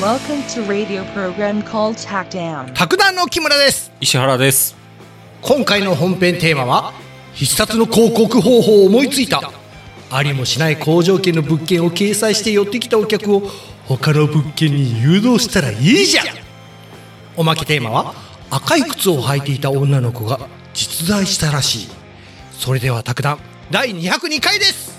Welcome to radio program called Tackdown. 卓談の木村です。石原です。今回の本編テーマは必殺の広告方法を思いついた。ありもしない好条件の物件を掲載して寄ってきたお客を他の物件に誘導したらいいじゃん。おまけテーマは赤い靴を履いていた女の子が実在したらしい。それでは卓談第202回です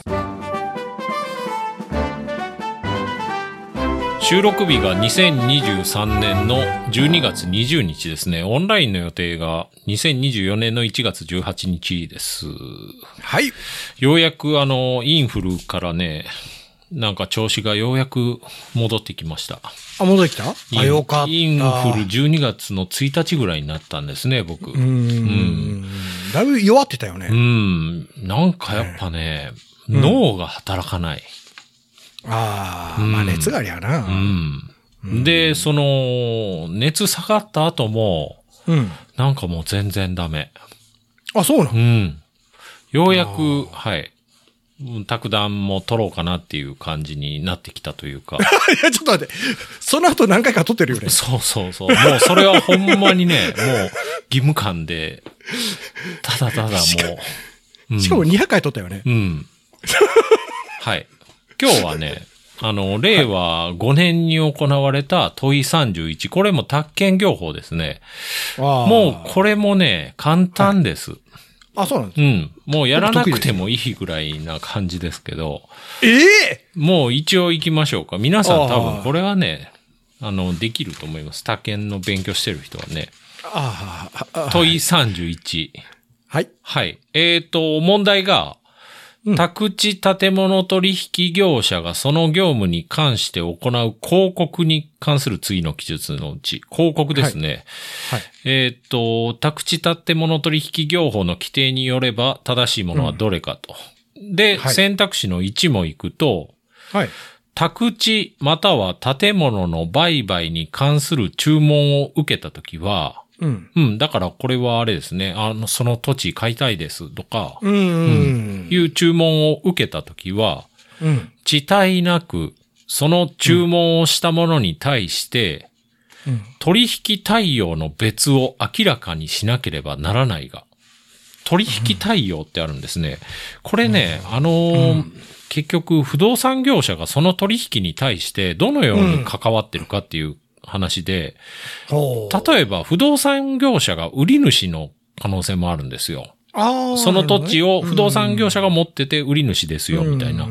収録日が2023年の12月20日ですね。オンラインの予定が2024年の1月18日です。はいようやくあの、インフルからね、なんか調子がようやく戻ってきました。あ戻ってきた？あよかったインフル12月の1日ぐらいになったんですね、僕。うーんだいぶ弱ってたよね、うん。なんかやっぱね、脳が働かない。ああ、まあ熱がありゃなうん。で、その、熱下がった後も、うん、なんかもう全然ダメ。あそうなの？うん。ようやく、はい。うん卓談も取ろうかなっていう感じになってきたというか。いや、ちょっと待って。その後何回か撮ってるよね。そうそうそう。もうそれはほんまにね、もう義務感で、ただただもう。うんしかも200回撮ったよね。うん。はい。今日はね、あの、令和5年に行われた問い31。これも宅建業法ですね。もうこれもね、簡単です。あ、そうなんです。うん。もうやらなくてもいいぐらいな感じですけど、ええもう一応行きましょうか。皆さん多分これはね、あの、できると思います。宅建の勉強してる人はね。あーあ、あ問い31。はい。はい。えっ、と、問題が、宅地建物取引業者がその業務に関して行う広告に関する次の記述のうち、広告ですね。はい。えっ、と、宅地建物取引業法の規定によれば正しいものはどれかと。で、はい選択肢の1も行くと、はい。宅地または建物の売買に関する注文を受けたときは、うん。うん、だからこれはあれですね。あの、その土地買いたいですとか、うん。うん。いう注文を受けたときは、うん。遅滞なく、その注文をしたものに対して、うん取引対応の別を明らかにしなければならないが、取引対応ってあるんですね。これね、あのー結局、不動産業者がその取引に対してどのように関わってるかっていう話で。例えば不動産業者が売り主の可能性もあるんですよ。その土地を不動産業者者が持ってて売り主ですよ、みたいな。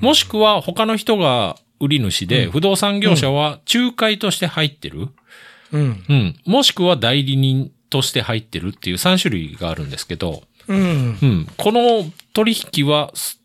もしくは他の人が売り主で、不動産業者は仲介として入ってる。うん。うん。もしくは代理人として入ってるっていう3種類があるんですけど、うん。うん。この取引は、す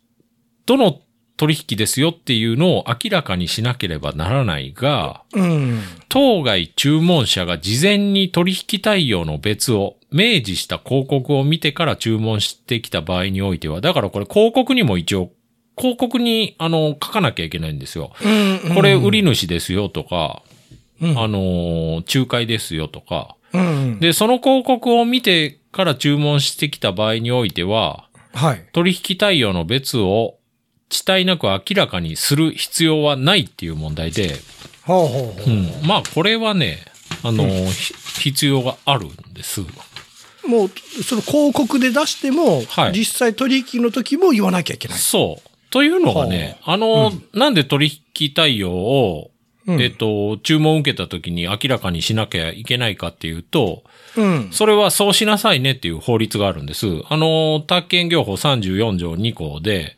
どの取引ですよっていうのを明らかにしなければならないが、うん。当該注文者が事前に取引対応の別を明示した広告を見てから注文してきた場合においては、だからこれ広告にも一応、広告に、あの、書かなきゃいけないんですよ。うん。これ売り主ですよとか、うんあの、仲介ですよとか。うん。で、その広告を見てから注文してきた場合においては、はい。取引対応の別を遅滞なく明らかにする必要はないっていう問題で、ほうほうほうん。まあ、これはね、あの、ひ必要があるんです。う。もう、その広告で出しても、はい実際取引の時も言わなきゃいけない。そう。というのがね、あの、なんで取引対応を、うんえっと、注文を受けた時に明らかにしなきゃいけないかっていうと、うん。それはそうしなさいねっていう法律があるんです。あの、宅建業法34条2項で。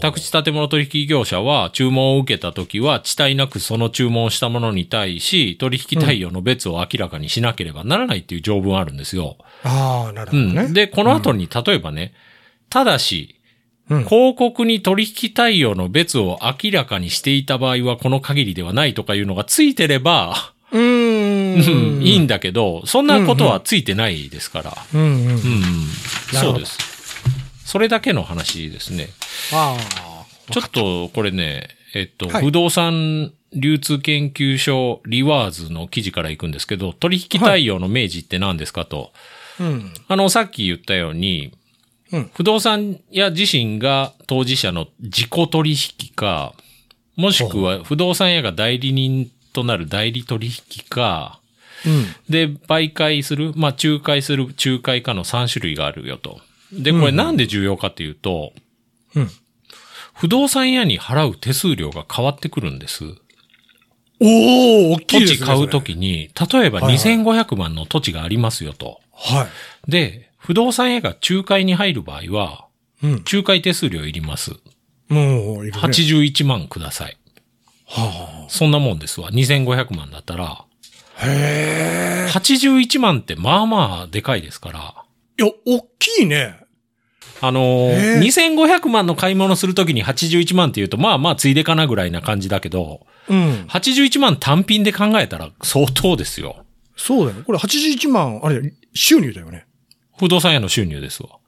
宅地建物取引業者は注文を受けた時は遅滞なくその注文をしたものに対し、取引対応の別を明らかにしなければならないっていう条文あるんですよ。ああ、なるほうん。どね。で、この後に例えばね、ただし、うん広告に取引対応の別を明らかにしていた場合はこの限りではないとかいうのがついてれば、うーん。うんいいんだけど、そんなことはついてないですから。うんうん。うん。なるほどそうです。それだけの話ですね。ああ。ちょっとこれね、えっと、はい不動産流通研究所リワーズの記事から行くんですけど、取引対応の明示って何ですかと。うん。あの、さっき言ったように、うん不動産屋自身が当事者の自己取引か、もしくは不動産屋が代理人となる代理取引か、うん。で、媒介する、まあ、仲介する仲介かの3種類があるよと。で、これなんで重要かっていうと、うん不動産屋に払う手数料が変わってくるんです。おー、大きい土ですね。地買うときに、例えばはいはい2500万の土地がありますよと。はい。で、不動産屋が仲介に入る場合は、うん。仲介手数料いります。もう、いるね。81万ください。はそんなもんですわ。2500万だったら、あ。へえ。81万ってまあまあでかいですから、いや、大きいね。あのーへー2500万の買い物するときに81万って言うと、まあまあついでかなぐらいな感じだけど、うん。81万単品で考えたら相当ですよ。そうだよね。これ81万、あれ、収入だよね。不動産屋の収入ですわ。は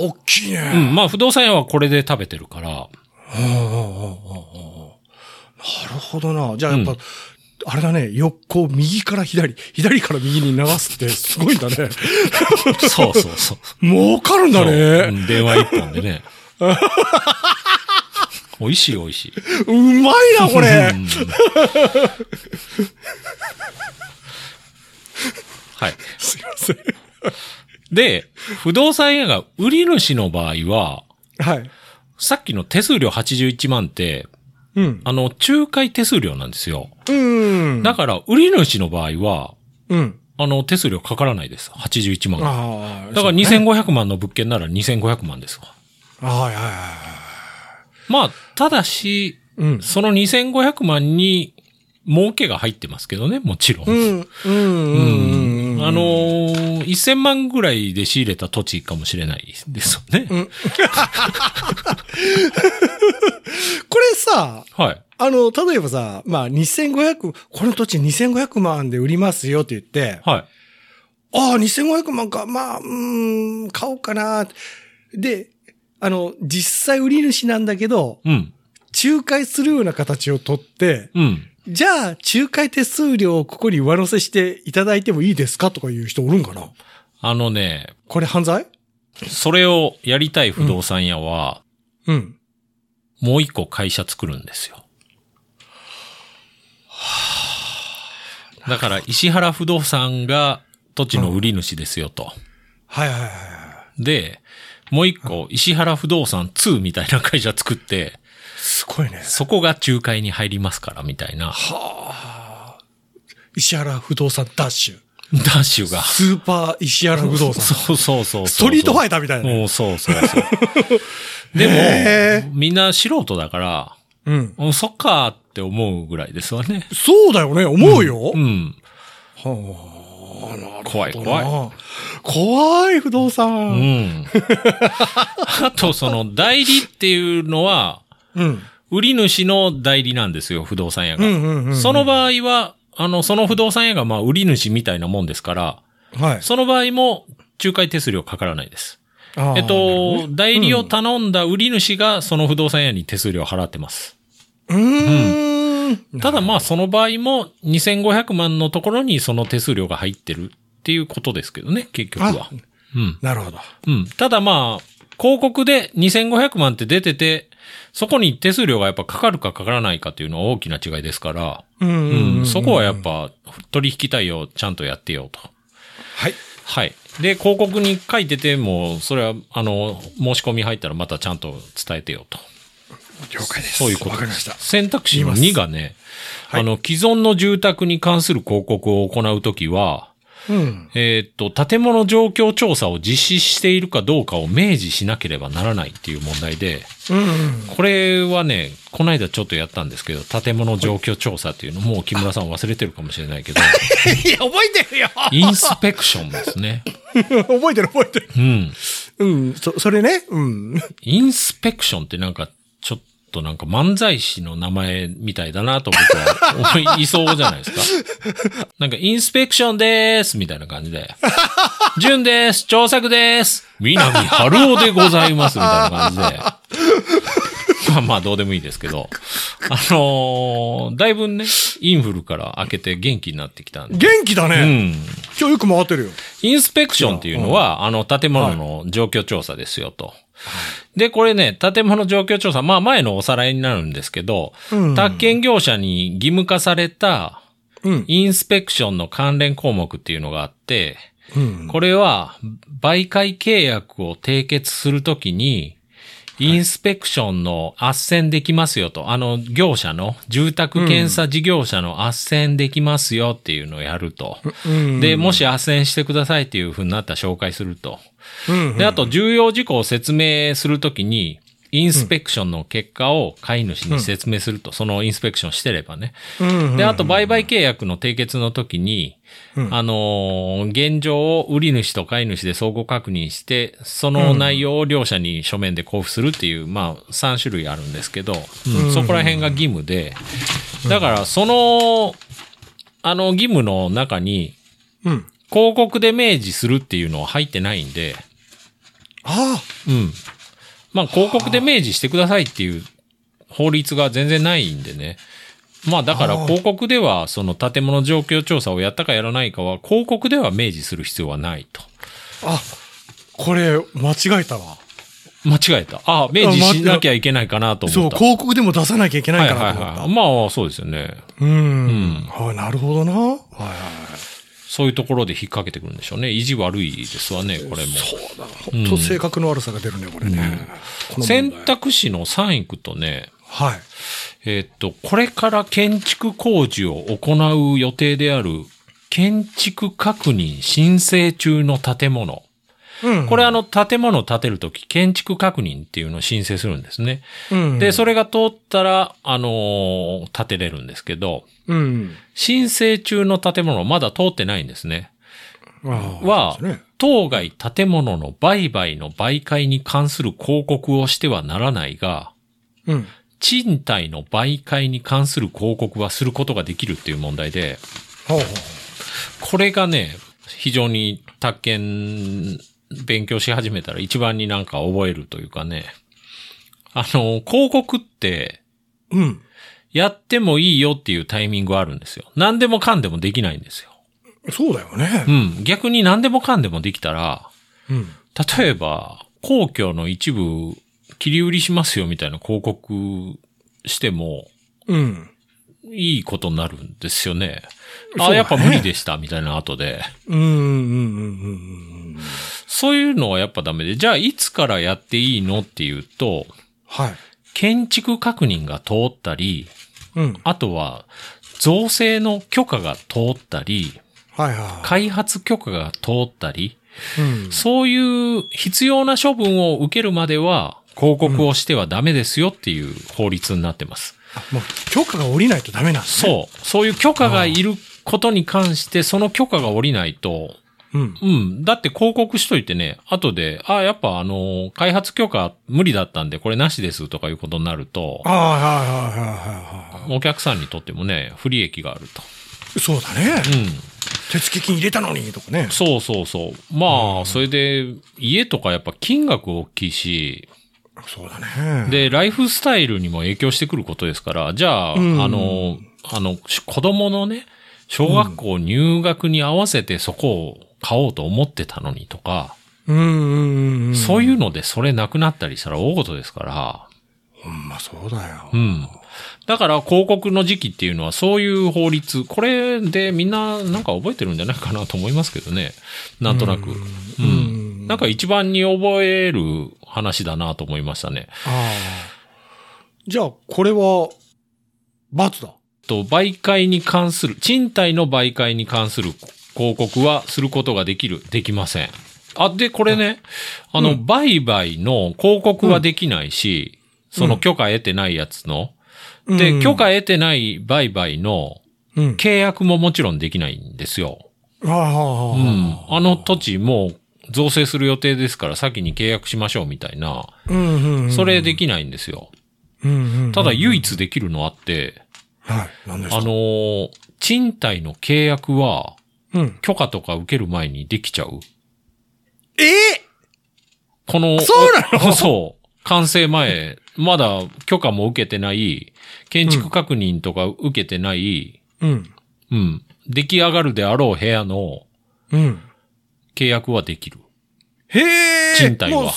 あ、大きいね。うん、まあ不動産屋はこれで食べてるから、はあはあはあはあなるほどな。じゃあやっぱ、うんあれだね、横、右から左、左から右に流すってすごいんだね。そうそうそう。儲かるんだね。ん電話一本でね。美味しい美味しい。うまいな、これう。んはい。すいません。で、不動産屋が売り主の場合は、はい。さっきの手数料81万って、うん。あの、仲介手数料なんですよ。うん。だから、売り主の場合は、うん。あの、手数料かからないです。81万が。ああ。だからそうね2500万の物件なら2500万ですわ。はいはいはい。まあ、ただし、うん。その2500万に儲けが入ってますけどね、もちろん。うん。うん。うん。うん。あのー、1000万ぐらいで仕入れた土地かもしれないですよね。これさ、はい。あの、例えばさ、まあ、2500、この土地2500万で売りますよって言って、はい。ああ、2500万か、まあ、うーん、買おうかな。で、あの、実際売り主なんだけど、うん。仲介するような形をとって、うん。じゃあ、仲介手数料をここに上乗せしていただいてもいいですかとかいう人おるんかな？あのね、これ犯罪？それをやりたい不動産屋は、うん。もう一個会社作るんですよ。だから、石原不動産が土地の売り主ですよと。はいはいはいはい。で、もう一個、石原不動産2みたいな会社作って、すごいね。そこが仲介に入りますから、みたいな。石原不動産ダッシュ。ダッシュが。スーパー石原不動産。そうそうそうそう。ストリートファイターみたいなね。そうそうそう。でへも、みんな素人だから、うん。うんそっかーって思うぐらいですわね。そうだよね、思うよ。うん。はあ、なるほどな怖い怖い。怖い不動う産。ん。あと、その、代理っていうのは、うん。売り主の代理なんですよ、不動産屋が。うんうんうんうんその場合は、あの、その不動産屋が、まあ、売り主みたいなもんですから、はい。その場合も、仲介手数料かからないです。えっと、代理を頼んだ売り主が、その不動産屋に手数料を払ってます。うーん。ただまあ、その場合も、2500万のところにその手数料が入ってるっていうことですけどね、結局はあ。うん。なるほど。うん。ただまあ、広告で2500万って出てて、そこに手数料がやっぱかかるかかからないかっていうのは大きな違いですから、うんそこはやっぱ取引対応ちゃんとやってよと。はい。はい。で、広告に書いてても、それは、あの、申し込み入ったらまたちゃんと伝えてよと。了解です。そういうことわかりました。選択肢の2がね、はいあの、既存の住宅に関する広告を行うときは、うん。えーっと、建物状況調査を実施しているかどうかを明示しなければならないっていう問題で、うんうん。これはね、この間ちょっとやったんですけど、建物状況調査っていうのもう木村さん忘れてるかもしれないけど、いや、覚えてるよインスペクションですね。覚えてる覚えてる。うん。うん。そ、それね。うん。インスペクションってなんか、となんか漫才師の名前みたいだなと僕は思いそうじゃないですか。なんか、インスペクションでーすみたいな感じで。順です調作です南春夫でございますみたいな感じで。まあまあどうでもいいですけど。あのーだいぶね、インフルから開けて元気になってきたんで。元気だね。うん。今日よく回ってるよ。インスペクションっていうのは、あの、建物の状況調査ですよと。で、これね、建物状況調査、まあ前のおさらいになるんですけど、うん宅建業者に義務化されたうん。インスペクションの関連項目っていうのがあって、うん。これは媒介契約を締結するときに、インスペクションの斡旋できますよと。あの、業者の、住宅検査事業者の斡旋できますよっていうのをやると。うんで、もし斡旋してくださいっていう風になったら紹介すると。うん。で、あと重要事項を説明するときに、インスペクションの結果を飼い主に説明すると、そのインスペクションしてればね。うん。で、あと売買契約の締結の時に、うんあのー現状を売り主と買い主で相互確認して、その内容を両者に書面で交付するっていう、まあ、3種類あるんですけど、うんそこら辺が義務で、だから、その、あの義務の中に、うん。広告で明示するっていうのは入ってないんで、あうん。まあ、広告で明示してくださいっていう法律が全然ないんでね。まあ、だからああ広告では、その建物状況調査をやったかやらないかは、広告では明示する必要はないと。あ。あ、これ、間違えたわ。間違えた。ああ、明示しなきゃいけないかなとそう、思った。広告でも出さなきゃいけなはいいかなと思った。はいはい。まあ、そうですよね。うん。あなるほどな。はいはい。そういうところで引っ掛けてくるんでしょうね。意地悪いですわね、これも。そうだ。本当性格の悪さが出るね、これね。この問選題択肢の3行くとね、はい。えーっと、これから建築工事を行う予定である建築確認申請中の建物。うん。これあの建物を建てるとき建築確認っていうのを申請するんですね。うん、で、それが通ったら、あのー建てれるんですけど、うん。申請中の建物まだ通ってないんですね。は当該建物の売買の媒介に関する広告をしてはならないが、うん。賃貸の媒介に関する広告はすることができるっていう問題で、ほうほう。これがね、非常に宅建勉強し始めたら一番になんか覚えるというかね。あの、広告ってうん。やってもいいよっていうタイミングはあるんですよ。何でもかんでもできないんですよ。そうだよねう。ん。逆に何でもかんでもできたら、うん。例えば、公共の一部切り売りしますよみたいな広告してもうん。いいことになるんですよね。あ、そうだねやっぱ無理でしたみたいな後で。うん。うん。うん。うん。そういうのはやっぱダメで、じゃあいつからやっていいのっていうと、はい。建築確認が通ったり、うん。あとは造成の許可が通ったり、はいは開発許可が通ったり、い。うん。そういう必要な処分を受けるまでは広告をしてはダメですよっていう法律になってます。あもう許可が下りないとダメなんですね。そう。そういう許可がいることに関して、その許可が下りないと、う。うん。うん。だって広告しといてね、後で、あ、やっぱあの、開発許可無理だったんで、これなしですとかいうことになるとあ、あ、はいはいはいはいはお客さんにとってもね、不利益があると。い。そうだね。うん。手付金入れたのにとかね。そうそうそう。まあ、それで、家とかやっぱ金額大きいし、そうだね。、で、ライフスタイルにも影響してくることですから、じゃあ、うんあの、あの、子供のね、小学校入学に合わせてそこを買おうと思ってたのにとか、うんうんうん。そういうのでそれなくなったりしたら大事ですから、ほんまそうだよ。うん。だから広告の時期っていうのはそういう法律、これでみんななんか覚えてるんじゃないかなと思いますけどね。なんとなく。うん。なんか一番に覚える話だなと思いましたね。ああ。じゃあ、これは、罰だ。と、媒介に関する、賃貸の媒介に関する広告はすることができる、できません。あ、で、これね、あの、売買の広告はできないし、その許可得てないやつの、で、うん許可得てない売買のうん。契約ももちろんできないんですよ。うん。あの土地もう造成する予定ですから先に契約しましょうみたいな。それできないんですよ。ただ唯一できるのあって、はい。何ですか？あのー賃貸の契約は、うん。許可とか受ける前にできちゃうえ？えこの、そうなの？そう。完成前、まだ許可も受けてない、建築確認とか受けてない、うん。うん、出来上がるであろう部屋のうん。契約はできる。へえ。賃貸は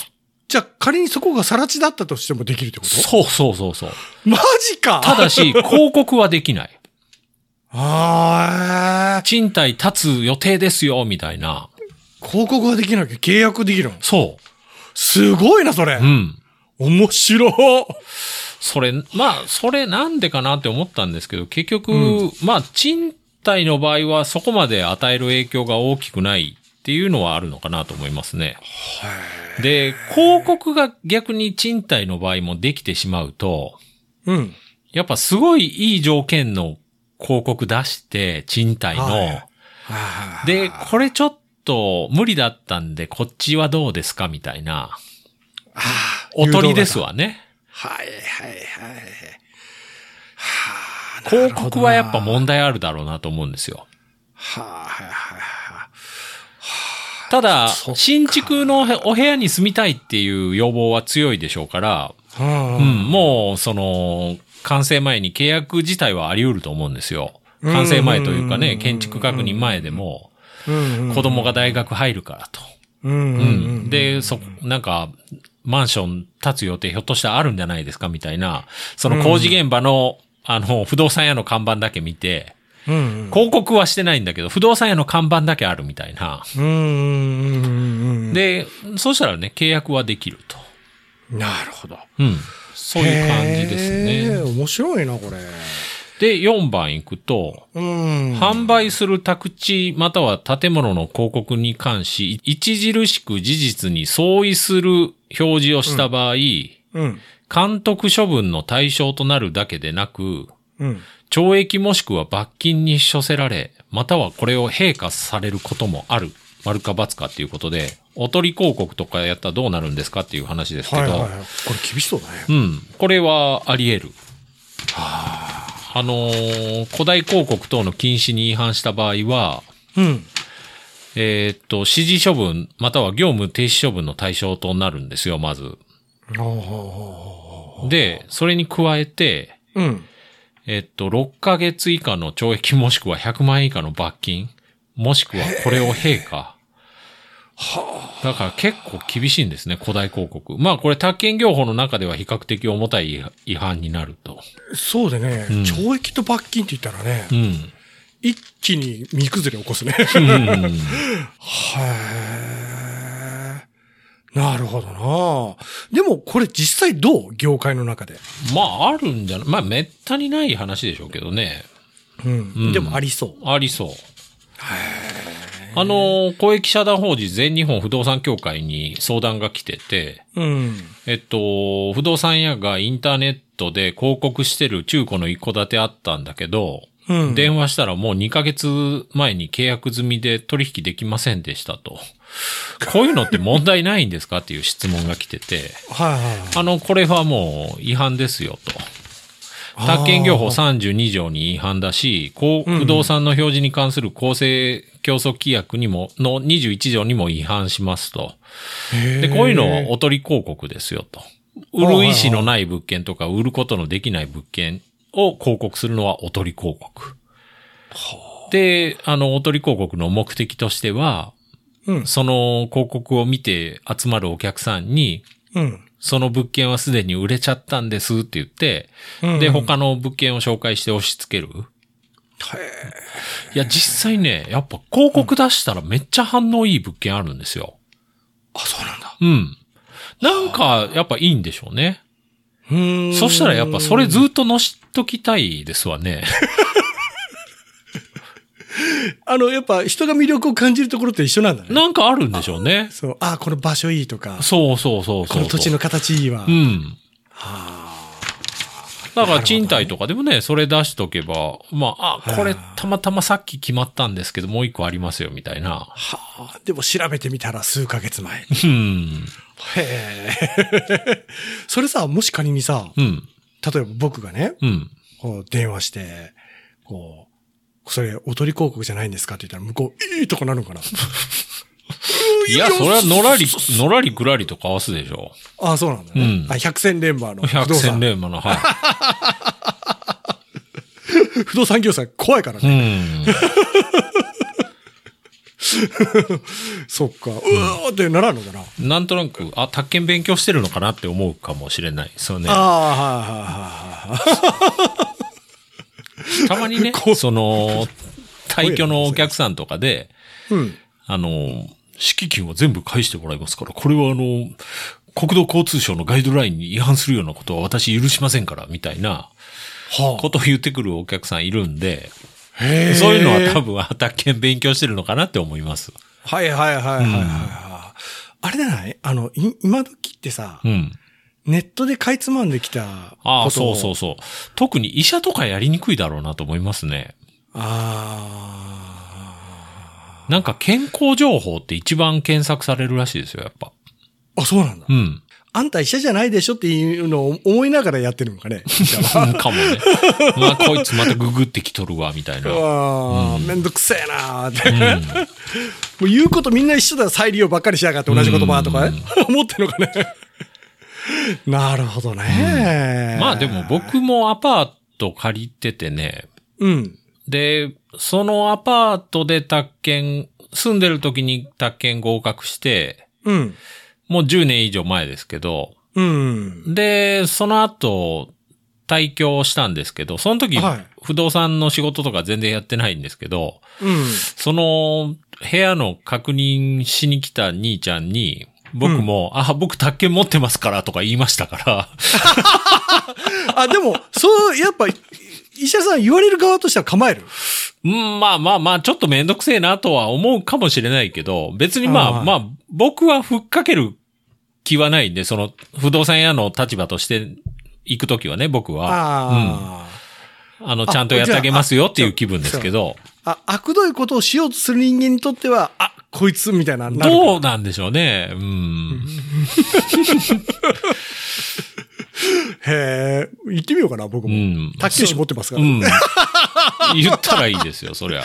じゃあ仮にそこが更地だったとしてもできるってこと？そうそうそうそう。マジかただし、広告はできない。あー賃貸立つ予定ですよ、みたいな。広告ができなきゃ契約できるの？そすごいな、それ。う。うん。面白い。それ、まあ、それなんでかなって思ったんですけど、結局、まあ、賃貸の場合はそこまで与える影響が大きくないっていうのはあるのかなと思いますね。で、広告が逆に賃貸の場合もできてしまうと、うん。やっぱすごいいい条件の広告出して、賃貸の、で、これちょっと無理だったんで、こっちはどうですかみたいな、おとりです。わね。はいはいはい。はあ広告はやっぱも問題あるだろうなと思うんですよ。はあ、はいはいはい。ただ、新築のお部屋に住みたいっていう要望は強いでしょうから、ううん、もう、その、完成前に契約自体はあり得ると思うんですよ。完成前というかね、うん建築確認前でも、ん子供が大学入るからと。うんうんうん。で、そ、なんか、マンション建つ予定ひょっとしたらあるんじゃないですかみたいな、その工事現場の、あの、不動産屋の看板だけ見て、うんうん広告はしてないんだけど、不動産屋の看板だけあるみたいな。うんうんうんで、そうしたらね、契約はできると。うんなるほど。うん。そういう感じですね。面白いな、これ。で、4番行くと、うん。販売する宅地または建物の広告に関し、著しく事実に相違する表示をした場合、うん。監督処分の対象となるだけでなく、うん。懲役もしくは罰金に処せられ、またはこれを陛下されることもある。丸か罰かっていうことで、おとり広告とかやったらどうなるんですかっていう話ですけど、はいはいはい。これ厳しそうだね。うん。これはあり得る。あのー古代広告等の禁止に違反した場合は、うん。えーっと、指示処分、または業務停止処分の対象となるんですよ、まず。で、それに加えて、うん。えっと、6ヶ月以下の懲役もしくは100万円以下の罰金、もしくはこれを陛下。だから結構厳しいんですね、古代広告。まあこれ、宅建業法の中では比較的重たい違反になると。そうでね、うん懲役と罰金って言ったらね、うん。一気に身崩れ起こすね。うんへー なるほどなでもこれ実際どう？業界の中で。まあ、あるんじゃない？まあ、めったにない話でしょうけどね。うん。うんでもありそう。ありそう。あの、公益社団法人全日本不動産協会に相談が来てて、うん。えっと、不動産屋がインターネットで広告してる中古の一戸建てあったんだけど、うん。電話したらもう2ヶ月前に契約済みで取引できませんでしたと。こういうのって問題ないんですかっていう質問が来てて、はいはいはい。あの、これはもう違反ですよと。宅建業法32条に違反だし、不動産の表示に関する公正競争規約にも、の21条にも違反しますと。で、こういうのはおとり広告ですよと。売る意思のない物件とか、売ることのできない物件を広告するのはおとり広告。で、あの、おとり広告の目的としては、うん。その広告を見て集まるお客さんに、うん。その物件はすでに売れちゃったんですって言って、うんで、他の物件を紹介して押し付ける。いや、実際ね、やっぱ広告出したらめっちゃ反応いい物件あるんですよ。あ、そうなんだ。うん。なんか、やっぱいいんでしょうね。うーんそしたらやっぱそれずっと載しときたいですわね。あの、やっぱ人が魅力を感じるところって一緒なんだね。なんかあるんでしょうね。そう、あ、この場所いいとか、そうそうそうそう。この土地の形いいわ。うん。はだから賃貸とかでもね、それ出しとけば、まあ、あ、これたまたまさっき決まったんですけど、もう一個ありますよ、みたいな。あ、はあ、でも調べてみたら数ヶ月前。うん。へえ。それさ、もし仮にさ、うん。例えば僕がね、うん。こう電話して、こう、それ、おとり広告じゃないんですか？って言ったら、向こう、いいとこなるのかな？いや、それはのらり、のらりくらりと交わすでしょ。あそうなんだね。うんあ、百戦錬磨の不百動産。戦錬磨の、は 不動産業者怖いからい。うね。ん。そっか。うーってならんのかな？なんとなく、あ、宅建勉強してるのかなって思うかもしれない。そうね。ああ、はいはいはいはい。たまにねこ、その、退去のお客さんとかで、うん。あの、敷金は全部返してもらいますから、これはあの、国土交通省のガイドラインに違反するようなことは私許しませんから、みたいなはことを言ってくるお客さんいるんで、あ。へーそういうのは多分、あ宅建勉強してるのかなって思います。はいはいはいはいはいはい。あれじゃない？あの、い今時ってさ、うん。ネットでかいつまんできたああ、ことそうそうそう。特に医者とかやりにくいだろうなと思いますね。あなんか健康情報って一番検索されるらしいですよ、やっぱ。あ。あ、そうなんだ。うん。あんた医者じゃないでしょっていうのを思いながらやってるのかね。かもね。まあ、こいつまたググってきとるわ、みたいな。うわーめんどくせえなーって。うん もう言うことみんな一緒だ再利用ばっかりしやがって同じ言葉とかね。思ってんのかね。なるほどね。まあでも僕もアパート借りててね、うん。で、そのアパートで宅建、住んでる時に宅建合格して、うん。もう10年以上前ですけど、うん。で、その後、退去したんですけど、その時、はい不動産の仕事とか全然やってないんですけど、うん。その部屋の確認しに来た兄ちゃんに、僕も、あ、僕宅建持ってますからとか言いましたから、あ、でも、そう、やっぱ、医者さん言われる側としては構える？うん、まあまあまあ、ちょっとめんどくせえなとは思うかもしれないけど、別にまあまあ、僕はふっかける気はないんで、その不動産屋の立場として行くときはね、僕は。ああの、ちゃんとやってあげますよっていう気分ですけど、あ。あ、悪どいことをしようとする人間にとっては、あ、こいつみたいな、どうなんでしょうね。うん。へえ、行ってみようかな、僕も。うん。卓球士持ってますから。うん。言ったらいいですよ、そりゃ。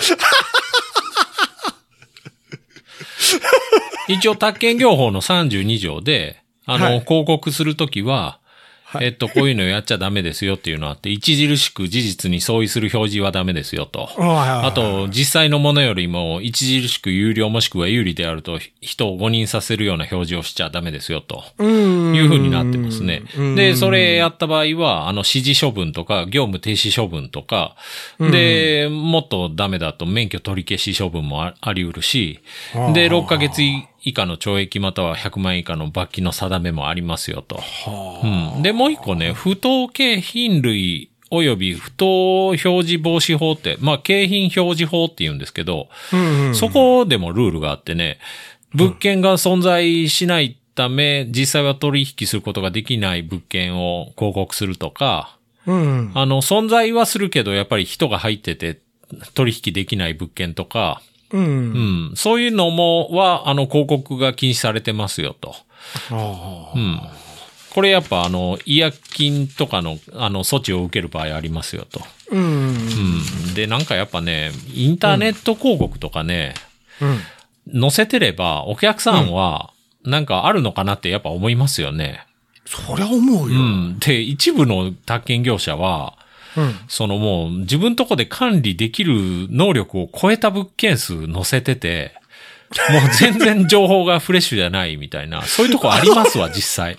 一応、宅建業法の32条で、あの、はい広告するときは、はいえっと、こういうのやっちゃダメですよっていうのがあって、著しく事実に相違する表示はダメですよと。ああと、実際のものよりも著しく有料もしくは有利であると、人を誤認させるような表示をしちゃダメですよと。うん。いう風になってますねうん。で、それやった場合は、あの、指示処分とか、業務停止処分とか、で、もっとダメだと免許取り消し処分もああり得るし、で、6ヶ月以下の懲役または100万円以下の罰金の定めもありますよと。うん。で、もう一個ね、不当景品類及び不当表示防止法って、まあ、景品表示法って言うんですけど、うんうん。そこでもルールがあってね、物件が存在しないため、実際は取引することができない物件を広告するとか、うん。あの、存在はするけど、やっぱり人が入ってて取引できない物件とか、う。うんん、そういうのも、は、あの、広告が禁止されてますよと。あうん。これやっぱ、あの、違約金とかの、あの、措置を受ける場合ありますよと。あ。うん。うん。で、なんかやっぱね、インターネット広告とかね、うん。載せてれば、お客さんは、なんかあるのかなってやっぱ思いますよね。そりゃ思ううよ。ん。で、一部の宅建業者は、うん。そのもう自分とこで管理できる能力を超えた物件数載せてて、もう全然情報がフレッシュじゃないみたいな、そういうとこありますわ、実際。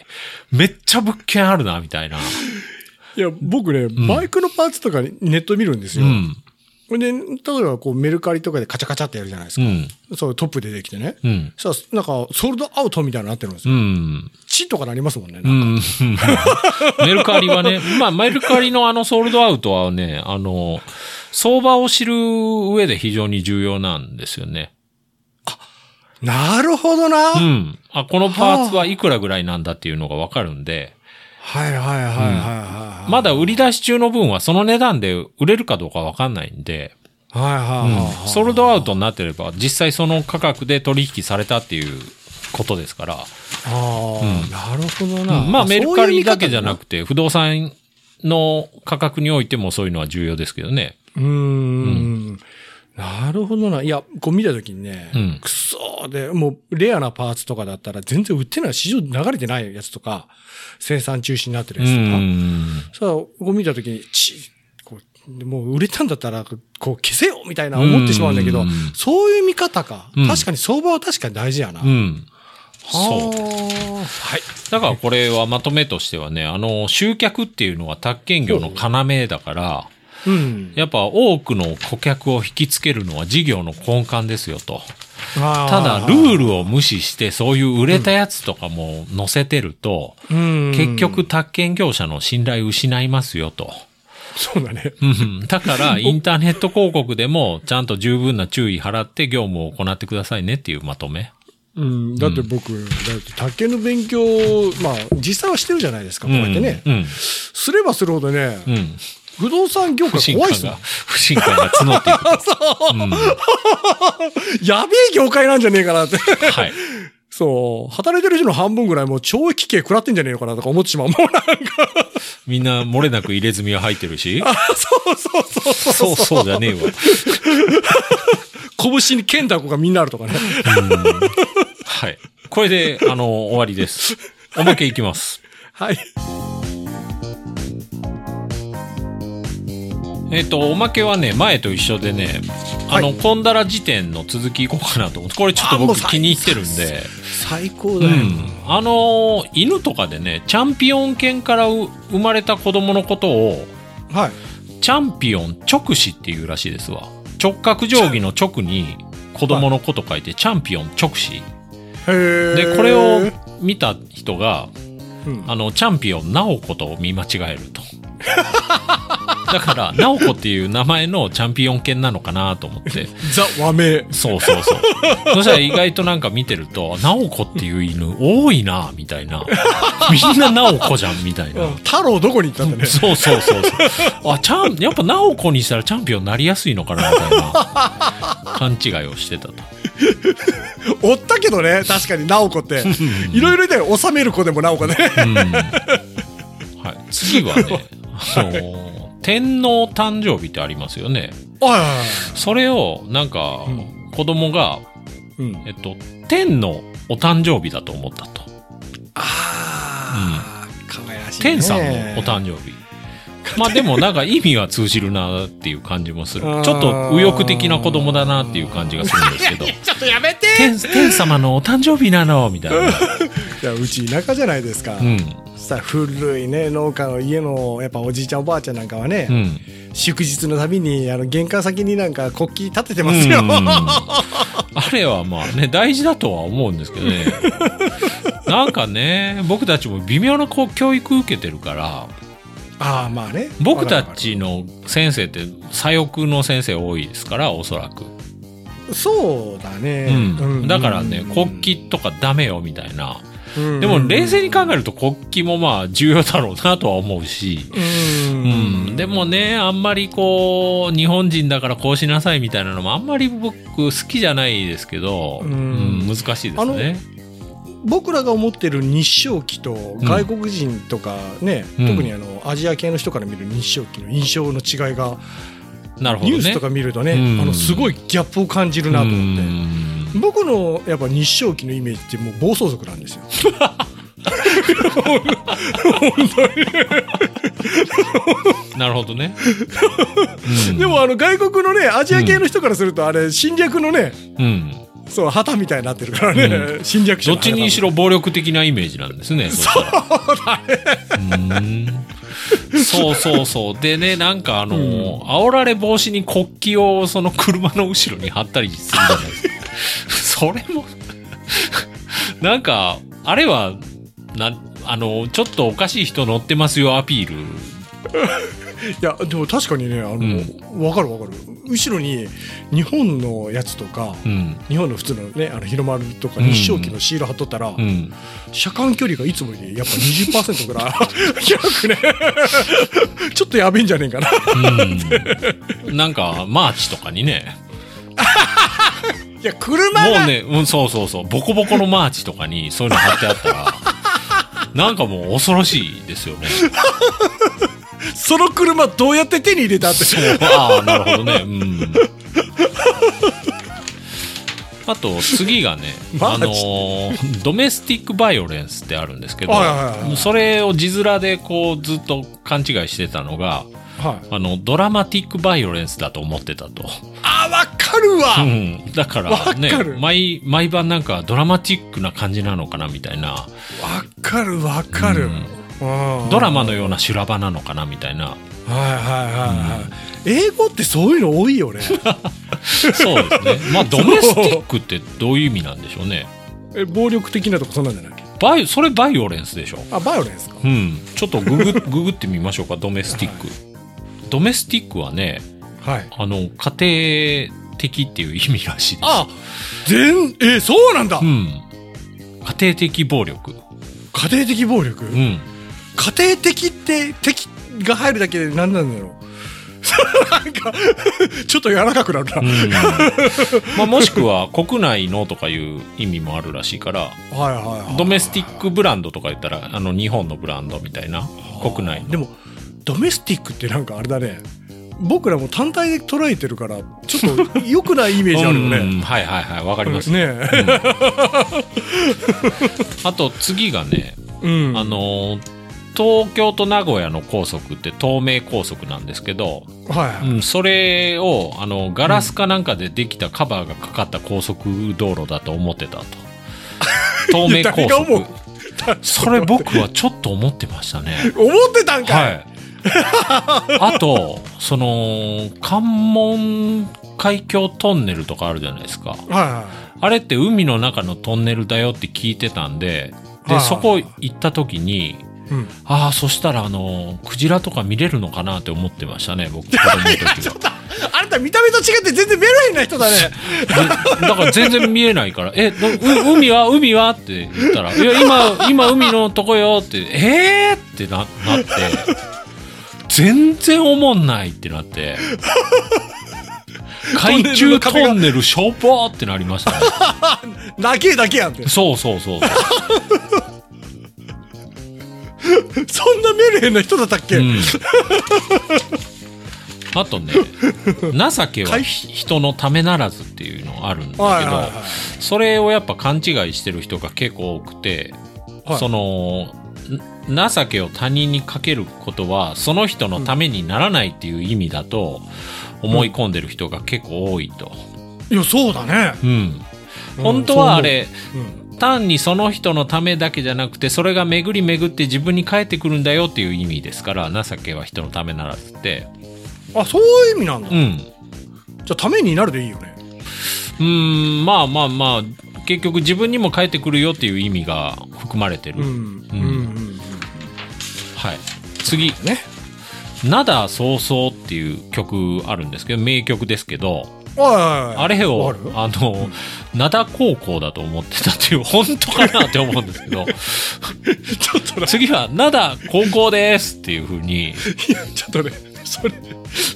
めっちゃ物件あるな、みたいな。いや、僕ね、バイクのパーツとかネット見るんですよ。うん。これで、例えばこうメルカリとかでカチャカチャってやるじゃないですか。うん。そう、トップでできてね。うん。そしたら、なんか、ソールドアウトみたいになってるんですうよ。ん。チとかなりますもんね。んかん。メルカリはね、まあ、メルカリのあのソールドアウトはね、あの、相場を知る上で非常に重要なんですよね。なるほどな。うん。あ、このパーツはいくらぐらいなんだっていうのがわかるんで、はいはいはいはいはい。まだ売り出し中の分はその値段で売れるかどうかわかんないんで、はいはいはいはい。ソールドアウトになってれば実際その価格で取引されたっていうことですから、ああ、なるほどな。まあメルカリだけじゃなくくて不動産の価格においてもそういうのは重要ですけどね。うーん。なるほどな。いや、こう見たときにね、うんくそーで、もうレアなパーツとかだったら全然売ってない、市場に流れてないやつとか、生産中止になってるうやつとか。ん。さあ、こう見たときに、ち、こう、もう売れたんだったら、こう消せよみたいな思ってしまうんだけどうん、そういう見方か。うん確かに相場は確かに大事やな。うん。そう。ははい。だからこれはまとめとしてはね、あの、集客っていうのは宅建業の要だから、あ。うん。やっぱ多くの顧客を引きつけるのは事業の根幹ですよと。たただ、ルールを無視して、そういう売れたやつとかも載せてると、結局、宅建業者の信頼を失いますよと。そうだね。うんだから、インターネット広告でも、ちゃんと十分な注意払って業務を行ってくださいねっていうまとめ。うん。だって僕、だって竹の勉強、まあ、実際はしてるじゃないですか、こうやってね。うん。すればするほどね、うん。不動産業界不信怖いっすもん感が。、不信感が募っていくと。うん やべえ業界なんじゃねえかなって。はい。そう。働いてる人の半分ぐらいもう懲役刑食らってんじゃねえのかなとか思ってしまう。もうなんか、みんな漏れなく入れ墨が入ってるし。そうそうそうそう。そうそうじゃねえわ。拳に剣だこがみんなあるとかね。はい。これで、あの、終わりです。おまけいきます。はい。えっ、と、おまけはね、前と一緒でね、あの、コンダラ辞典の続きいこうかなと思って、これちょっと僕気に入ってるんで、最高だよ。うん。あのー犬とかでね、チャンピオン犬からう生まれた子供のことを、はい。チャンピオン直視っていうらしいですわ。直角定規の直に子供の子と書いて、チャンピオン直視。で、これを見た人が、うん、あの、チャンピオン、ナオコと見間違えると。だから、ナオコっていう名前のチャンピオン犬なのかなと思って。ザ・和名。そうそうそう。そしたら意外となんか見てると、ナオコっていう犬多いな、みたいな。みんなナオコじゃん、みたいな。太郎どこに行ったんだね。そうそうそうそう。あ、チャン、やっぱナオコにしたらチャンピオンになりやすいのかな、みたいな。勘違いをしてたと。おったけどね、確かに直子って。いろいろいたよ。収める子でも直子ね。うん。はい。次はね、あの、天皇誕生日ってありますよね。それを、なんか、子供が、うん。えっと、天のお誕生日だと思ったと。ああ、可愛らしい、ね。天さんのお誕生日。まあでもなんか意味は通じるなっていう感じもする。ちょっと右翼的な子供だなっていう感じがするんですけど。ちょっとやめて天、天様のお誕生日なのみたいな。いや、うち田舎じゃないですか。うん。さ古いね、農家の家の、やっぱおじいちゃんおばあちゃんなんかはね、うん。祝日のたびに、あの、玄関先になんか国旗立ててますよ。うん あれはまあね、大事だとは思うんですけどね。なんかね、僕たちも微妙なこう教育受けてるから、ああ、まあね。僕たちの先生って左翼の先生多いですから、おそらく。そうだね。うん。だからね、国旗とかダメよみたいな。でも冷静に考えると国旗もまあ重要だろうなとは思うし。う。うんん。でもね、あんまりこう、日本人だからこうしなさいみたいなのもあんまり僕好きじゃないですけど、ううんん、難しいですね。僕らが思ってる日照期と外国人とかね、うん特にあのアジア系の人から見る日照期の印象の違いが、なるほどね。ニュースとか見るとね、うんあのすごいギャップを感じるなと思って。うん僕のやっぱ日照期のイメージってもう暴走族なんですよ。なるほどね。うんでもあの外国のねアジア系の人からするとあれ侵略のね、うん。そう旗みたいになってるからね、侵略者どっちにしろ暴力的なイメージなんですね。そうだね。そうそうそう。でね、なんかあの、煽られ防止に国旗をその車の後ろに貼ったりするじゃないですか。それも、なんか、あれは、な、あの、ちょっとおかしい人乗ってますよアピール。いやでも確かにねあの、わかるわかる後ろに日本のやつとか、うん。日本の普通のねあの日の丸とかうん日章旗のシール貼っとったら、うん。車間距離がいつもよりやっぱ20%ぐらい 広くねちょっとやべえんじゃねえかなうん。なんか、マーチとかにね、いや車がもうね、うん、そうそうそう、ボコボコのマーチとかにそういうの貼ってあったら、なんかもう恐ろしいですよね。その車どうやって手に入れたってそう、ああ、なるほどね。うん。あと、次がね、あのードメスティックバイオレンスってあるんですけどそれを字面でこうずっと勘違いしてたのが、はい。あの、ドラマティックバイオレンスだと思ってたと。あ、わかるわ、うん。だからね毎、毎晩なんかドラマティックな感じなのかなみたいな。わかるわかる、うんうんドラマのような修羅場なのかなみたいな。はいはいはいはい、英語ってそういうの多いよね そうですね。まあ、ドメスティックってどういう意味なんでしょうね。え暴力的なとかそんなんじゃない？バイ、それバイオレンスでしょ。あバイオレンスかうん。ちょっとググ、ググってみましょうか、ドメスティック。ドメスティックはね、はいあの、家庭的っていう意味らしいです。あ全えそうなんだ、うん。家庭的暴力。家庭的暴力、うん。家庭的って敵が入るだけで何なんだろう なんかちょっと柔らかくなるな、うんまあ、もしくは国内のとかいう意味もあるらしいから、はいはいはいドメスティックブランドとか言ったら、あの、日本のブランドみたいな、国内の。でもドメスティックってなんかあれだね。僕らも単体で捉えてるからちょっと良くないイメージあるよ うんね。はいはいはい、わかります。ね。あと次がね、うん。あのー東京と名古屋の高速って東名高速なんですけど、はい、うん、それをあのガラスかなんかでできたカバーがかかった高速道路だと思ってたと。東名高速。それ僕はちょっと思ってましたね。思ってたんかい、はい あとその関門海峡トンネルとかあるじゃないですか。はいはあれって海の中のトンネルだよって聞いてたんでで、はいそこ行った時にい、うん、ああそしたらあのクジラとか見れるのかなって思ってましたね僕子供の時は。あなた見た目と違って全然メロイな人だね。でだから全然見えないから、え、海は海はって言ったら、いや、今、今海のとこよって、えーってな、なって、全然おもんないってなって、海中トンネルしょぼーってなりましたね。だけだけやんってそうそうそうそう。そんなメルヘンな人だったっけ、うん。あとね、情けは海人のためならずっていうのあるんだけど、はいはいはいそれをやっぱ勘違いしてる人が結構多くて、はいそのん情けを他人にかけることはその人のためにならないっていう意味だと思い込んでる人が結構多いと。いやそうだね、うん。うん本当はあれ、うん、単にその人のためだけじゃなくてそれが巡り巡って自分に返ってくるんだよっていう意味ですから情けは人のためならずって。あそういう意味なんだ、じうん。ゃあためになるでいいよねうーん、まあまあまあ、結局自分にも返ってくるよっていう意味が含まれてる。うんうんうんはい。次。ね。灘そうそうっていう曲あるんですけど、名曲ですけど、あれをあの、灘高校だと思ってたっていう、本当かなって思うんですけど、ちょっとな。次は灘高校ですっていう風に、いやちょっとねそれ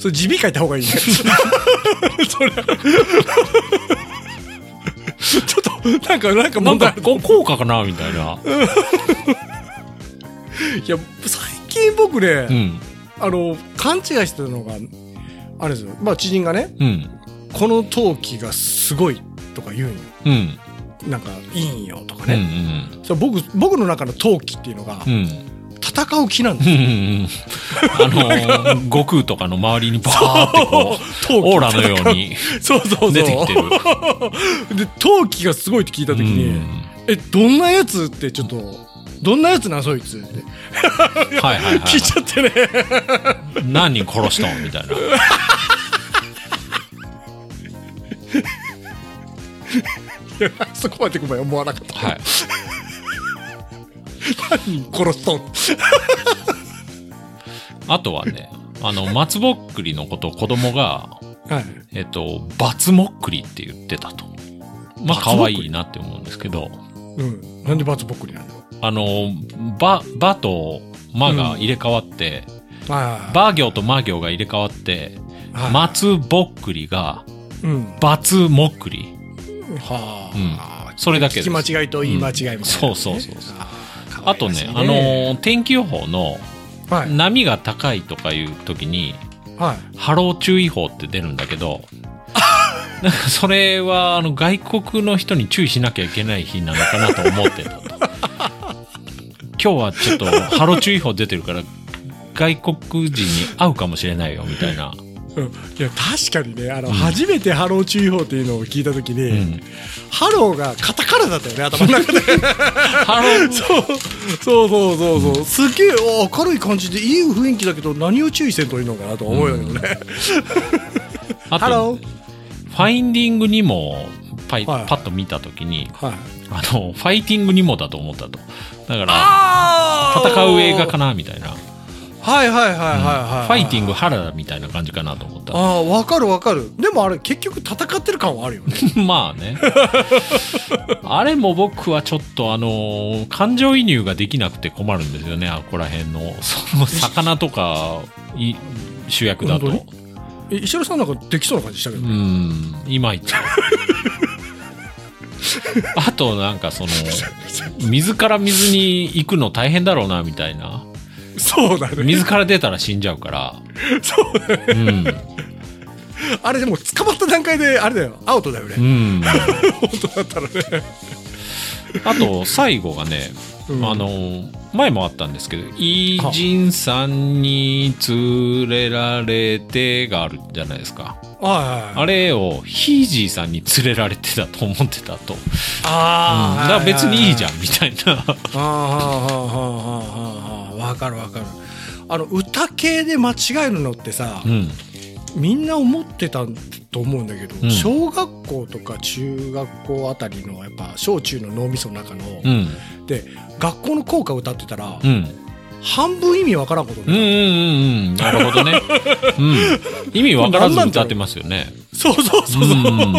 それ地味書いた方がいいね。それ。ちょっとなんかなんかなん問題かこ効果かなみたいな。いや最近僕ね、うん。あの勘違いしてたのがあれですよまあ知人がねうん。この陶器がすごいとか言うんようん。なんかいいんよとかうん。うね、ん。そう僕僕の中の陶器っていうのがうん。戦う気なんですうんよ、うんあのー、悟空とかの周りにバーってこう、オーラのようにそうそうそう出てきてる。で陶器がすごいって聞いた時に、うんえどんなやつってちょっとどんなやつなんそいつって。はいはいはい聞いちゃってね。何人殺したん？みたいな。そこまで行く前思わなかった、はい。何人殺すとん？あとはね、あの、松ぼっくりのことを子供が、はい。えっと、バツもっくりって言ってたと。まあ、可愛いなって思うんですけど、うん。なんでバツぼっくりなんだ？ろあの、バ、バとマが入れ替わって、うはいバ行とマ行が入れ替わって、はい。松ぼっくりが、うん。バツもっくり。はうん。あ、それだけです。聞き間違いと言い間違いみたいなね、そうそうそうそう。あとね、あのー天気予報のはい。波が高いとかいう時に、はい。波浪注意報って出るんだけど、なんかそれはあの外国の人に注意しなきゃいけない日なのかなと思ってたと。今日はちょっと波浪注意報出てるから外国人に会うかもしれないよ、みたいな。うん。いや確かにねあの、初めて波浪注意報っていうのを聞いた時に、うん。ハローがカタカナだったよね頭の中で。ハロー、そうそうそうそうそう。すげえお明るい感じでいい雰囲気だけど何を注意せんといいのかなと思うよね、あハロと、ファインディングニモ、パイ、はいパッと見たときに、はいあの、ファイティングニモだと思ったと。だから、あ戦う映画かなみたいな。はいはいはいはいはい、ファイティング原田みたいな感じかなと思った。ああ分かる分かるでもあれ結局戦ってる感はあるよね まあね。あれも僕はちょっとあのー感情移入ができなくて困るんですよね、あこら辺の。その魚とか、い主役だと。石原さんなんかできそうな感じしたけどうね、ん、いまいち。あとなんかその、水から水に行くの大変だろうな、みたいな。そうだね水から出たら死んじゃうから。そうだねうん。あれでも捕まった段階であれだよアウトだよね、うん。本当だったらねあと、最後がね、うんあの、前もあったんですけど、イージンさんに連れられてがあるじゃないですか。はいはいあれをヒージーさんに連れられてたと思ってたと。うんあだから別にいいじゃんん、みたいな。ああわかるわかるあの歌系で間違えるのってさ、うん。みんな思ってたと思うんだけど、うん小学校とか中学校あたりのやっぱ小中の脳みその中の、うん。で学校の校歌歌ってたら、うん。半分意味わからんことにうんうんなるうんうん。なるほどね。うん。意味わからず歌ってますよね。そうそうそうそう、うん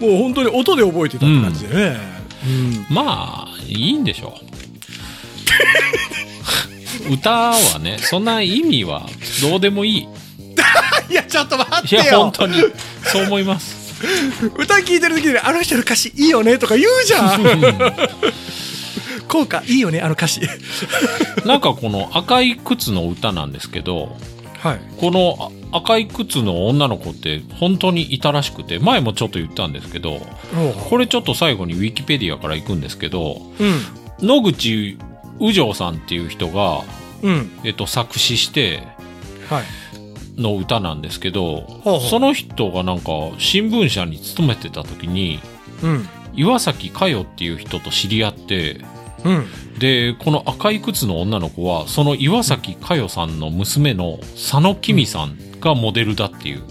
もう本当に音で覚えてたって感じでね、うんまあ、いいんでしょう。歌はね、そんな意味はどうでもいい。いやちょっと待っいや、てよ本当に、そう思います。歌聞いてる時に「あの人の歌詞いいよね」とか言うじゃん。効果いいよねあの歌詞。なんかこの赤い靴の歌なんですけど、はい。このあ赤い靴の女の子って本当にいたらしくて、前もちょっと言ったんですけど、これちょっと最後にウィキペディアから行くんですけど、うん。野口宇城さんっていう人が、うん。えっと、作詞してはいの歌なんですけど、その人がなんか新聞社に勤めてた時に、うん。岩崎佳代っていう人と知り合って、うん。で、この赤い靴の女の子は、その岩崎佳代さんの娘の佐野きみさんがモデルだっていう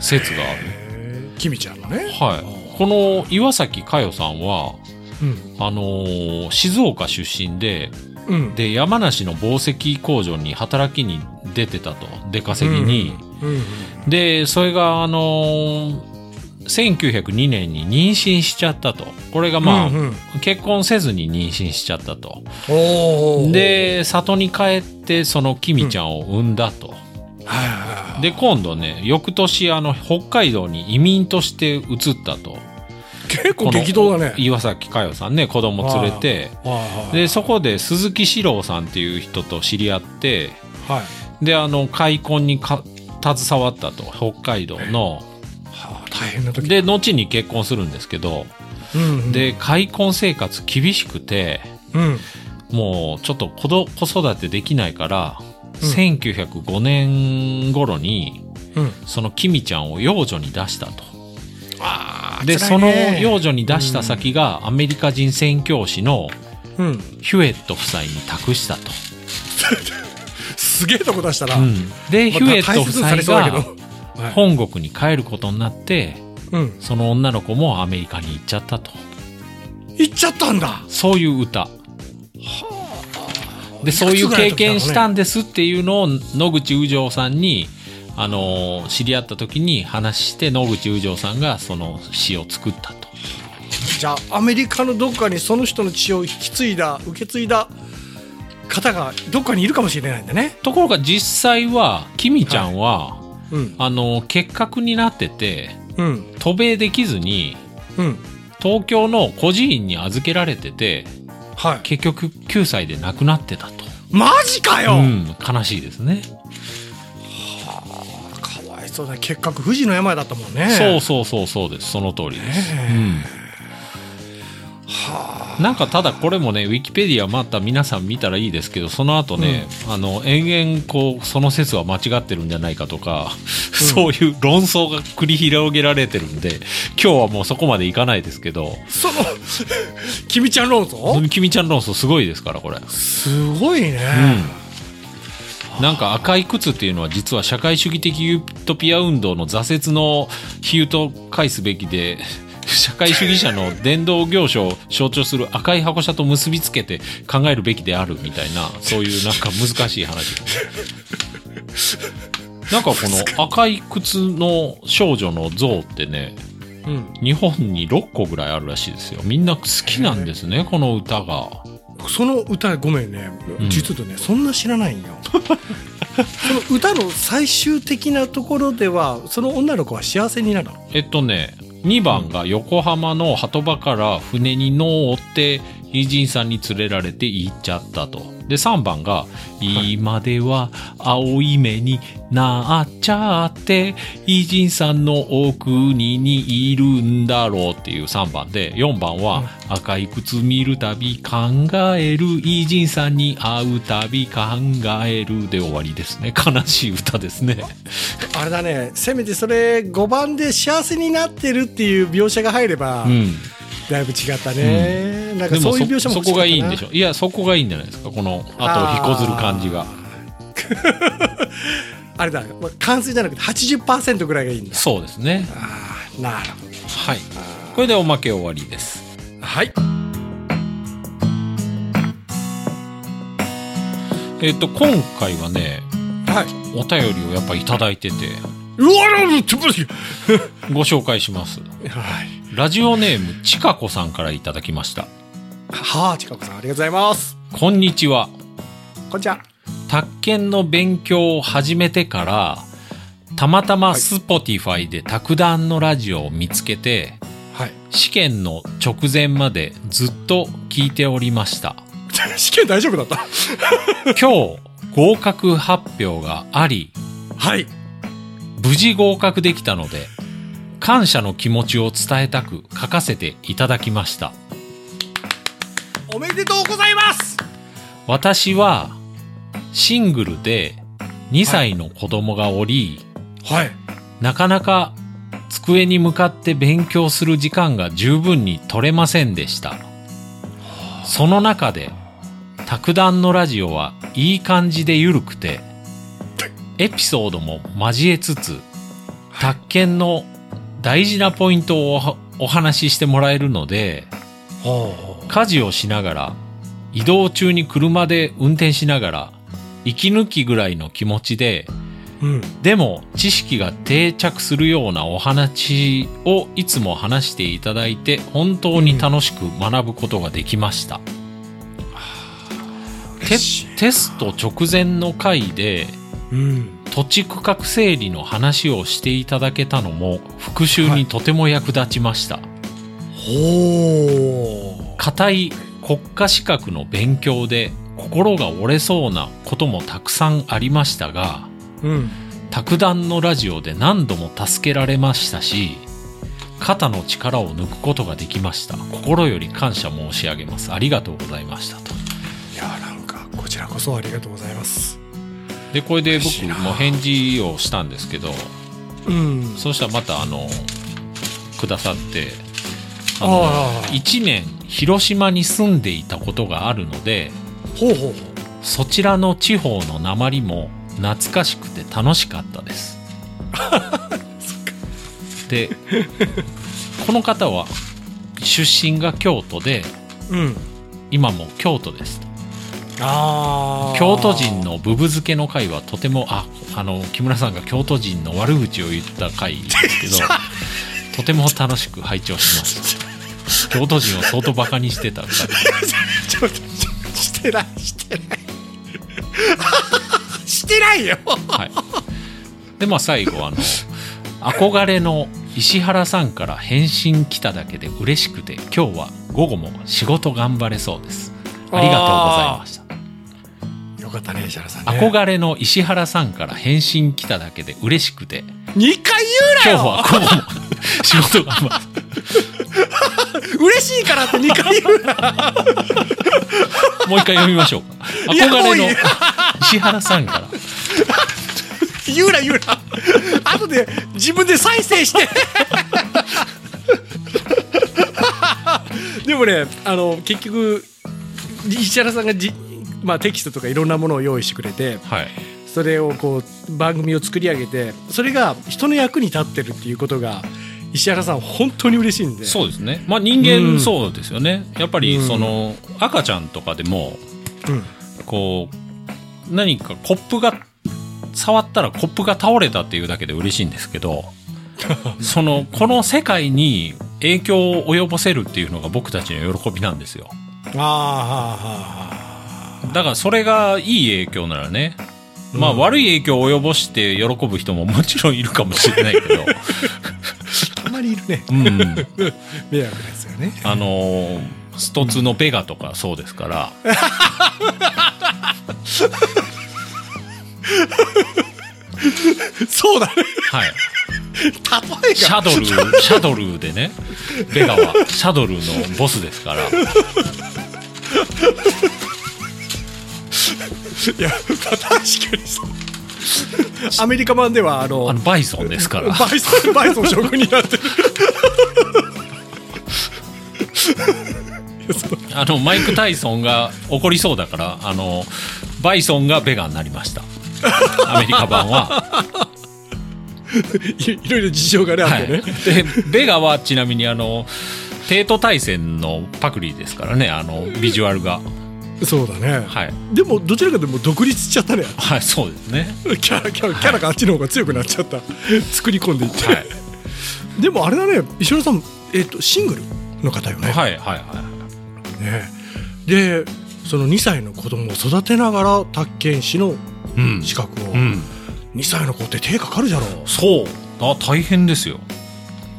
説がある。きみちゃんのね。はい。この岩崎佳代さんは、うん。あのー静岡出身で、うんで、山梨の紡績工場に働きに出てたと。出稼ぎに。うんで、それが、あのー1902年に妊娠しちゃったと。これがまあ、うんうん結婚せずに妊娠しちゃったと。で、里に帰って、そのキミちゃんを産んだと。で、今度ね、翌年、あの、北海道に移民として移ったと。結構激動だね岩崎佳代さんね、子供連れて。で、そこで鈴木史郎さんっていう人と知り合って、はいで、あの、開墾にか携わったと。北海道の。はあ大変な時で、後に結婚するんですけど、うんうんで、開墾生活厳しくて、うんもうちょっと子ど子育てできないから、うん1905年頃に、うんそのキミちゃんを養女に出したと。あーで、その養女に出した先がアメリカ人宣教師のうん。ヒュエット夫妻に託したと。すげえとこ出したな。うん。で、ヒまあュエット夫妻が本国に帰ることになって、うん。その女の子もアメリカに行っちゃったと。行っちゃったんだ。そういう歌。で、そういう経験したんですっていうのを野口宇城さんに、あのー知り合った時に話して野口宇城さんがその詩を作ったと。じゃあアメリカのどっかにその人の血を引き継いだ受け継いだ方がどっかにいるかもしれないんだね。ところが実際は、キミちゃんは、うん。あのー結核になってて、うん。渡米できずに、うん。東京の孤児院に預けられてて、はい。結局9歳で亡くなってたと。マジかよ、うん、悲しいですね。そうだ結核不治の病だったもんね。そうそうそうそうです。その通りです。ねうん。なんかただこれもねウィキペディアまた皆さん見たらいいですけどその後ね、あの延々こうその説は間違ってるんじゃないかとか、そういう論争が繰り広げられてるんで今日はもうそこまでいかないですけど。その 君ちゃん論争？君ちゃん論争すごいですからこれ。すごいね、なんか赤い靴っていうのは実は社会主義的ユートピア運動の挫折の比喩と返すべきで 社会主義者の伝道行書を象徴する赤い箱車と結びつけて考えるべきであるみたいなそういうなんか難しい話なんかこの赤い靴の少女の像ってねうん、日本に6個ぐらいあるらしいですよみんな好きなんですねこの歌がその歌ごめんね。うん。実はね、そんな知らないんよ。その歌の最終的なところではその女の子は幸せになるの？えっとね、2番が横浜の鳩場から船に乗って、イージンさんに連れられて行っちゃったと。で、3番が、今では青い目になっちゃって、イージンさんのお国にいるんだろうっていう3番で、4番は、赤い靴見るたび考える、イージンさんに会うたび考えるで終わりですね。悲しい歌ですね。あれだねせめてそれ5番で幸せになってるっていう描写が入れば、うん。だいぶ違ったね、なんかでもそういう描写もそそこがいいんでしょ？ょいやそこがいいんじゃないですか？このあとを引こずる感じが。あれだまあ完成じゃなくて80%ぐらいがいいんだ。そうですね。ああなるほはい。これでおまけ終わりです。どはい。えっ、と今回はねはい。お便りをやっぱいただいてて ご紹介します。はい。ラジオネームちかこさんからいただきました。はあちかこさんありがとうございます。こんにちは。こんにちは。宅建の勉強を始めてからたまたまスポティファイで卓談のラジオを見つけてはい。試験の直前までずっと聞いておりました。試験大丈夫だった？今日合格発表がありはい無事合格できたので感謝の気持ちを伝えたく書かせていただきました。おめでとうございます。私はシングルで2歳の子供がおり、はい。なかなか机に向かって勉強する時間が十分に取れませんでした。その中で卓談のラジオはいい感じで緩くてエピソードも交えつつ宅建の大事なポイントをおお話ししてもらえるのでほ家事をしながら移動中に車で運転しながら息抜きぐらいの気持ちでううんでも知識が定着するようなお話をいつも話していただいて本当に楽しく学ぶことができました、テ嬉しい。テスト直前の回でうん。土地区画整理の話をしていただけたのも復習にとても役立ちました、ほ固い国家資格の勉強で心が折れそうなこともたくさんありましたがううん。卓談のラジオで何度も助けられましたし肩の力を抜くことができました。心より感謝申し上げます。ありがとうございましたと。いやなんかこちらこそありがとうございますでこれで僕も返事をしたんですけどうん。そうしたらまたあのくださってああのあ1年広島に住んでいたことがあるのでほうほうそちらの地方の鉛も懐かしくて楽しかったです。でこの方は出身が京都でうん。今も京都ですああ京都人のブブ漬けの回はとてもああの木村さんが京都人の悪口を言った回ですけど とても楽しく拝聴しました京都人を相当バカにしてた回 ちょっとちょしてないしてないしてないよはい。で、まあ最後、あの、憧れの石原さんから返信来ただけで嬉しくて、今日は午後も仕事頑張れそうです。ありがとうございました。よかったね石原さん、ね、憧れの石原さんから返信来ただけで嬉しくて、2回言うなよ今日は午後も仕事頑張れ。嬉しいからって2回言うな。もう一回読みましょう憧れの石原さんから。言うな言うな。後で自分で再生して。でもね、あの、結局、石原さんがじ、まあ、テキストとかいろんなものを用意してくれて、はい。それをこう番組を作り上げてそれが人の役に立ってるっていうことが石原さん本当に嬉しいんでそうですね。まあ人うん間そうですよね。やっぱりうんその赤ちゃんとかでも、うんこう、何かコップが、触ったらコップが倒れたっていうだけで嬉しいんですけど、その、この世界に影響を及ぼせるっていうのが僕たちの喜びなんですよ。ああはあはだからそれがいい影響ならね、まあうん悪い影響を及ぼして喜ぶ人ももちろんいるかもしれないけど、あたまにいるね。うん。迷惑ですよね。あのーストツのベガとかそうですから、そうだね。はい。例えが。シャドル、シャドルでね、ベガはシャドルのボスですから、いや確かにそうアメリカ版ではあのあの、バイソンですから、バイソンバイソン将軍になってる あの、マイク・タイソンが怒りそうだから、あの、バイソンがベガになりました。アメリカ版は。い いろいろ事情がねあはい。ってね、で、ベガはちなみにあの、帝都大戦のパクリですからね、あの、ビジュアルが。そうだね、はい。でもどちらかでも独立しちゃったねはい、そうですね。キャラキャラキャラがあっちの方が強くなっちゃった作り込んでいって、はい。でもあれだね石原さん、えっとシングルの方よね,、はい、はい、はい。ねでその2歳の子供を育てながら宅建士のうん。資格を、うん。2歳の子って手かかるじゃろそう。あ、大変ですよ。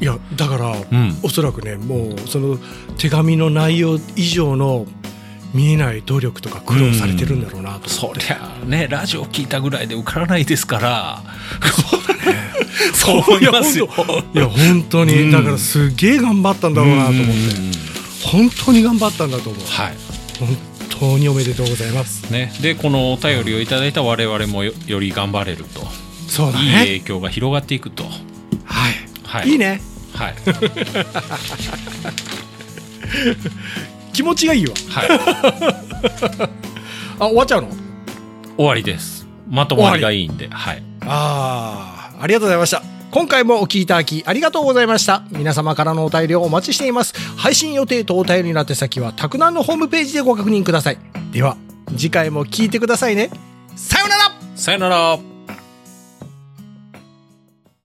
いやだから、うん。おそらくねもうその手紙の内容以上の見えない努力とか苦労されてるんだろうなとそ思って、りゃね、ラジオ聞いたぐらいで受からないですから。そう思いますよ。いや本当に、うんだからすげえ頑張ったんだろうなと思って、うん本当に頑張ったんだと思うはい。本当におめでとうございますね。で、このお便りをいただいた我々もよより頑張れると。そうだいいね影響が広がっていくと。はい、はい。いい。ねはい。気持ちがいいわはい。あ終わっちゃうの？終わりです。まとまりがいいんで。はい。ああありがとうございました今回もお聞きいただきありがとうございました皆様からのお便りをお待ちしています配信予定とお便りの宛先はたくなんのホームページでご確認くださいでは次回も聞いてくださいねさようならさよなら。